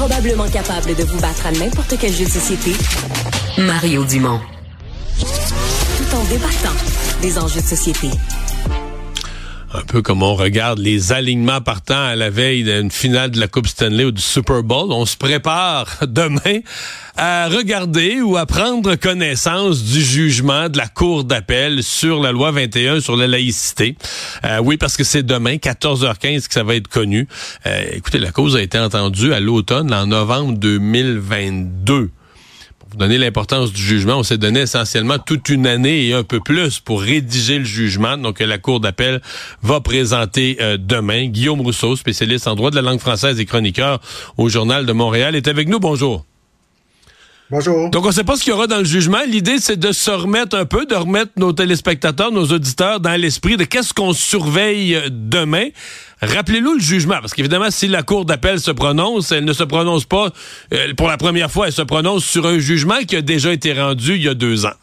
probablement capable de vous battre à n'importe quel jeu de société, Mario Dumont. Tout en débattant des enjeux de société un peu comme on regarde les alignements partant à la veille d'une finale de la Coupe Stanley ou du Super Bowl. On se prépare demain à regarder ou à prendre connaissance du jugement de la Cour d'appel sur la loi 21 sur la laïcité. Euh, oui, parce que c'est demain, 14h15, que ça va être connu. Euh, écoutez, la cause a été entendue à l'automne, en novembre 2022 vous donner l'importance du jugement, on s'est donné essentiellement toute une année et un peu plus pour rédiger le jugement. Donc, la Cour d'appel va présenter euh, demain. Guillaume Rousseau, spécialiste en droit de la langue française et chroniqueur au Journal de Montréal, est avec nous. Bonjour. Bonjour. Donc, on ne sait pas ce qu'il y aura dans le jugement. L'idée, c'est de se remettre un peu, de remettre nos téléspectateurs, nos auditeurs dans l'esprit de qu'est-ce qu'on surveille demain. Rappelez-nous le jugement, parce qu'évidemment, si la Cour d'appel se prononce, elle ne se prononce pas euh, pour la première fois, elle se prononce sur un jugement qui a déjà été rendu il y a deux ans.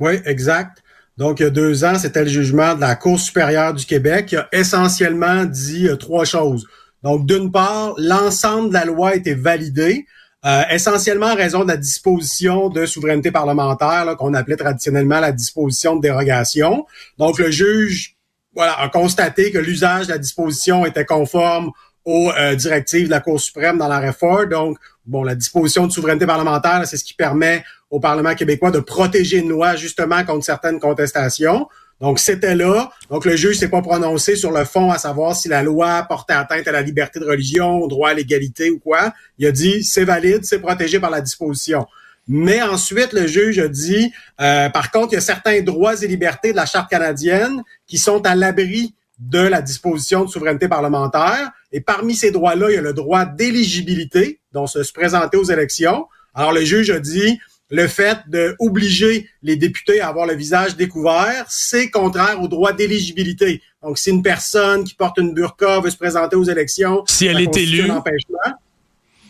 Oui, exact. Donc, il y a deux ans, c'était le jugement de la Cour supérieure du Québec qui a essentiellement dit euh, trois choses. Donc, d'une part, l'ensemble de la loi a été validé. Euh, essentiellement en raison de la disposition de souveraineté parlementaire qu'on appelait traditionnellement la disposition de dérogation. Donc le juge a constaté que l'usage de la disposition était conforme aux euh, directives de la Cour suprême dans la réforme. Donc, bon, la disposition de souveraineté parlementaire, c'est ce qui permet au Parlement québécois de protéger une loi justement contre certaines contestations. Donc, c'était là. Donc, le juge s'est pas prononcé sur le fond à savoir si la loi portait atteinte à la liberté de religion, au droit à l'égalité ou quoi. Il a dit, c'est valide, c'est protégé par la disposition. Mais ensuite, le juge a dit, euh, par contre, il y a certains droits et libertés de la Charte canadienne qui sont à l'abri de la disposition de souveraineté parlementaire. Et parmi ces droits-là, il y a le droit d'éligibilité, donc se présenter aux élections. Alors, le juge a dit, le fait d'obliger les députés à avoir le visage découvert, c'est contraire au droit d'éligibilité. Donc, si une personne qui porte une burqa veut se présenter aux élections, si elle est élue,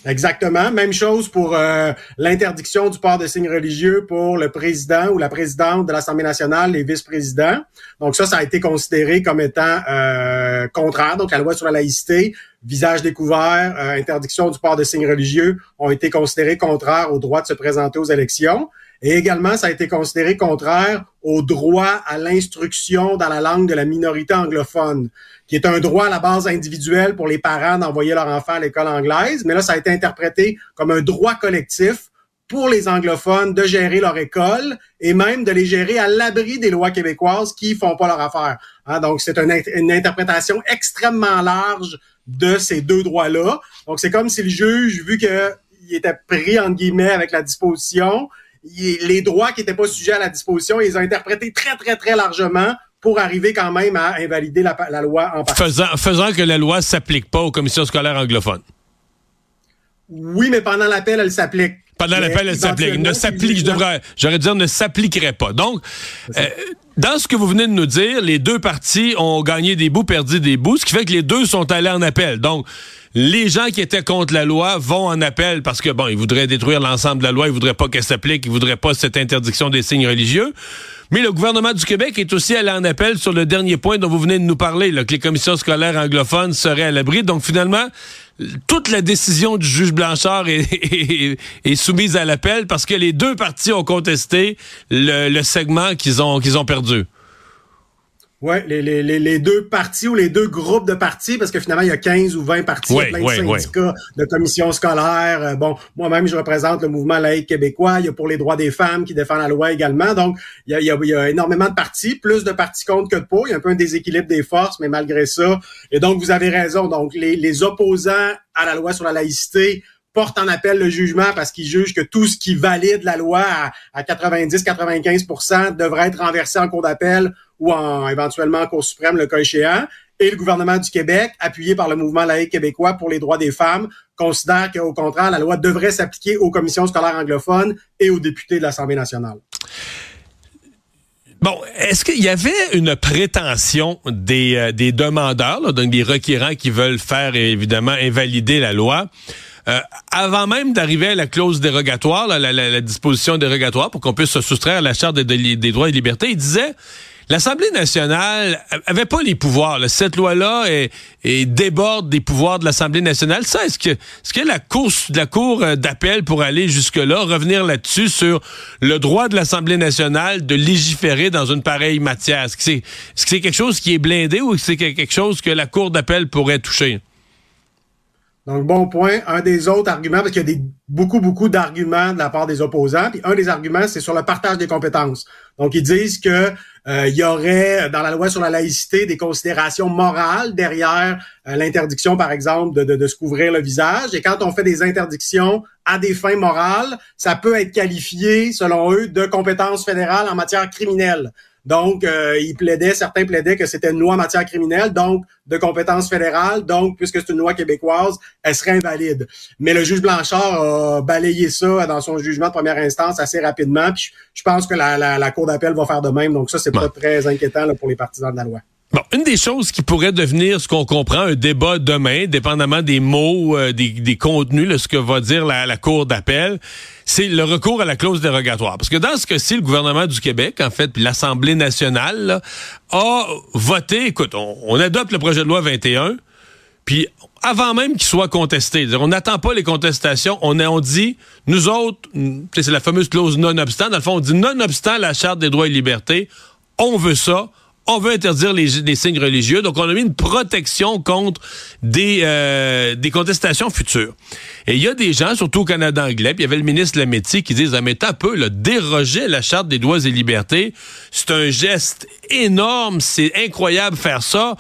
Exactement. Même chose pour euh, l'interdiction du port de signes religieux pour le président ou la présidente de l'Assemblée nationale, les vice-présidents. Donc ça, ça a été considéré comme étant euh, contraire. Donc la loi sur la laïcité, visage découvert, euh, interdiction du port de signes religieux ont été considérés contraires au droit de se présenter aux élections. Et également, ça a été considéré contraire au droit à l'instruction dans la langue de la minorité anglophone, qui est un droit à la base individuelle pour les parents d'envoyer leur enfant à l'école anglaise. Mais là, ça a été interprété comme un droit collectif pour les anglophones de gérer leur école et même de les gérer à l'abri des lois québécoises qui font pas leur affaire. Hein, donc, c'est une, interprétation extrêmement large de ces deux droits-là. Donc, c'est comme si le juge, vu qu'il était pris, entre guillemets, avec la disposition, les droits qui n'étaient pas sujets à la disposition, ils ont interprété très, très, très largement pour arriver quand même à invalider la, loi en partie. Faisant, faisant que la loi s'applique pas aux commissions scolaires anglophones. Oui, mais pendant l'appel, elle s'applique. Pendant l'appel, elle s'applique. Ne s'applique, je devrais, j'aurais dire, ne s'appliquerait pas. Donc, euh, dans ce que vous venez de nous dire, les deux parties ont gagné des bouts, perdu des bouts, ce qui fait que les deux sont allés en appel. Donc, les gens qui étaient contre la loi vont en appel parce que, bon, ils voudraient détruire l'ensemble de la loi, ils voudraient pas qu'elle s'applique, ils voudraient pas cette interdiction des signes religieux. Mais le gouvernement du Québec est aussi allé en appel sur le dernier point dont vous venez de nous parler, là, que les commissions scolaires anglophones seraient à l'abri. Donc, finalement, toute la décision du juge Blanchard est, soumise à l'appel parce que les deux parties ont contesté le, le segment qu'ils ont, qu'ils ont perdu. Oui, les, les, les, deux partis ou les deux groupes de partis, parce que finalement, il y a 15 ou 20 partis, plein de syndicats, de commissions scolaires. Euh, bon, moi-même, je représente le mouvement laïque québécois. Il y a pour les droits des femmes qui défendent la loi également. Donc, il y a, il y a, énormément de partis, plus de partis contre que de pour. Il y a un peu un déséquilibre des forces, mais malgré ça. Et donc, vous avez raison. Donc, les, les opposants à la loi sur la laïcité portent en appel le jugement parce qu'ils jugent que tout ce qui valide la loi à, à 90-95 devrait être renversé en cours d'appel ou en, éventuellement en Cour suprême, le cas échéant. Et le gouvernement du Québec, appuyé par le mouvement laïque québécois pour les droits des femmes, considère qu'au contraire, la loi devrait s'appliquer aux commissions scolaires anglophones et aux députés de l'Assemblée nationale. Bon, est-ce qu'il y avait une prétention des, euh, des demandeurs, donc des requérants qui veulent faire évidemment invalider la loi, euh, avant même d'arriver à la clause dérogatoire, la, la, disposition dérogatoire pour qu'on puisse se soustraire à la charte des, droits et libertés, il disait l'Assemblée nationale avait pas les pouvoirs. Cette loi-là est, déborde des pouvoirs de l'Assemblée nationale. Ça, est-ce que, est-ce que la Cour, la cour euh, d'appel pour aller jusque-là, revenir là-dessus sur le droit de l'Assemblée nationale de légiférer dans une pareille matière? Est-ce que c'est, c'est quelque chose qui est blindé ou est-ce que c'est quelque chose que la Cour d'appel pourrait toucher? Donc, bon point. Un des autres arguments, parce qu'il y a beaucoup, beaucoup d'arguments de la part des opposants. Puis un des arguments, c'est sur le partage des compétences. Donc, ils disent que euh, il y aurait dans la loi sur la laïcité des considérations morales derrière euh, l'interdiction, par exemple, de, de, de, se couvrir le visage. Et quand on fait des interdictions à des fins morales, ça peut être qualifié, selon eux, de compétences fédérales en matière criminelle. Donc, euh, ils plaidaient, certains plaidaient que c'était une loi en matière criminelle, donc de compétence fédérale, donc puisque c'est une loi québécoise, elle serait invalide. Mais le juge Blanchard a balayé ça dans son jugement de première instance assez rapidement. Puis je pense que la, la, Cour d'appel va faire de même. Donc ça, c'est pas très inquiétant là, pour les partisans de la loi. Bon, une des choses qui pourrait devenir ce qu'on comprend un débat demain, dépendamment des mots, euh, des, des, contenus, là, ce que va dire la, la Cour d'appel, c'est le recours à la clause dérogatoire. Parce que dans ce cas-ci, le gouvernement du Québec, en fait, puis l'Assemblée nationale, a voté, écoute, on, adopte le projet de loi 21, puis avant même qu'il soit contesté, on n'attend pas les contestations, on, on dit, nous autres, c'est la fameuse clause non-obstant, dans le fond, on dit non-obstant la Charte des droits et libertés, on veut ça, on veut interdire les, signes religieux. Donc, on a mis une protection contre des, euh, des contestations futures. Et il y a des gens, surtout au Canada anglais, puis il y avait le ministre Lametti qui disent, ah, mais un peu, là, déroger la Charte des droits et libertés, c'est un geste énorme, c'est incroyable faire ça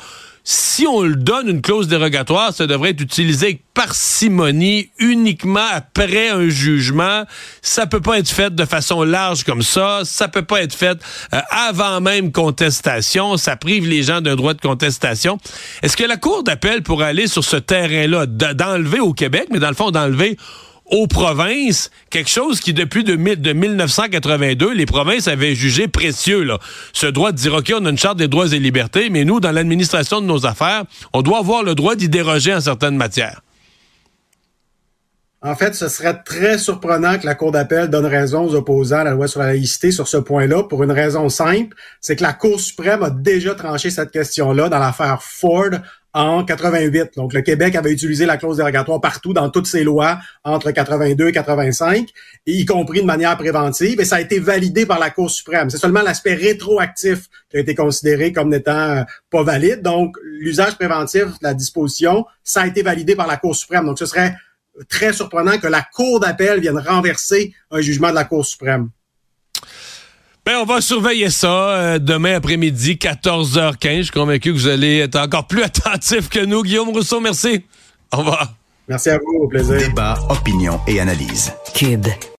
si on le donne une clause dérogatoire, ça devrait être utilisé parcimonie uniquement après un jugement. Ça peut pas être fait de façon large comme ça. Ça peut pas être fait euh, avant même contestation. Ça prive les gens d'un droit de contestation. Est-ce que la Cour d'appel pourrait aller sur ce terrain-là, d'enlever au Québec, mais dans le fond d'enlever aux provinces, quelque chose qui, depuis de, de 1982, les provinces avaient jugé précieux. Là. Ce droit de dire, OK, on a une charte des droits et libertés, mais nous, dans l'administration de nos affaires, on doit avoir le droit d'y déroger en certaines matières. En fait, ce serait très surprenant que la Cour d'appel donne raison aux opposants à la loi sur la laïcité sur ce point-là, pour une raison simple, c'est que la Cour suprême a déjà tranché cette question-là dans l'affaire Ford en 88. Donc, le Québec avait utilisé la clause dérogatoire partout dans toutes ses lois entre 82 et 85, et y compris de manière préventive, et ça a été validé par la Cour suprême. C'est seulement l'aspect rétroactif qui a été considéré comme n'étant euh, pas valide. Donc, l'usage préventif de la disposition, ça a été validé par la Cour suprême. Donc, ce serait très surprenant que la Cour d'appel vienne renverser un jugement de la Cour suprême. Ben, on va surveiller ça euh, demain après-midi, 14h15. Je suis convaincu que vous allez être encore plus attentif que nous. Guillaume Rousseau, merci. Au revoir. Merci à vous, au plaisir. Débat, opinion et analyse. Cube.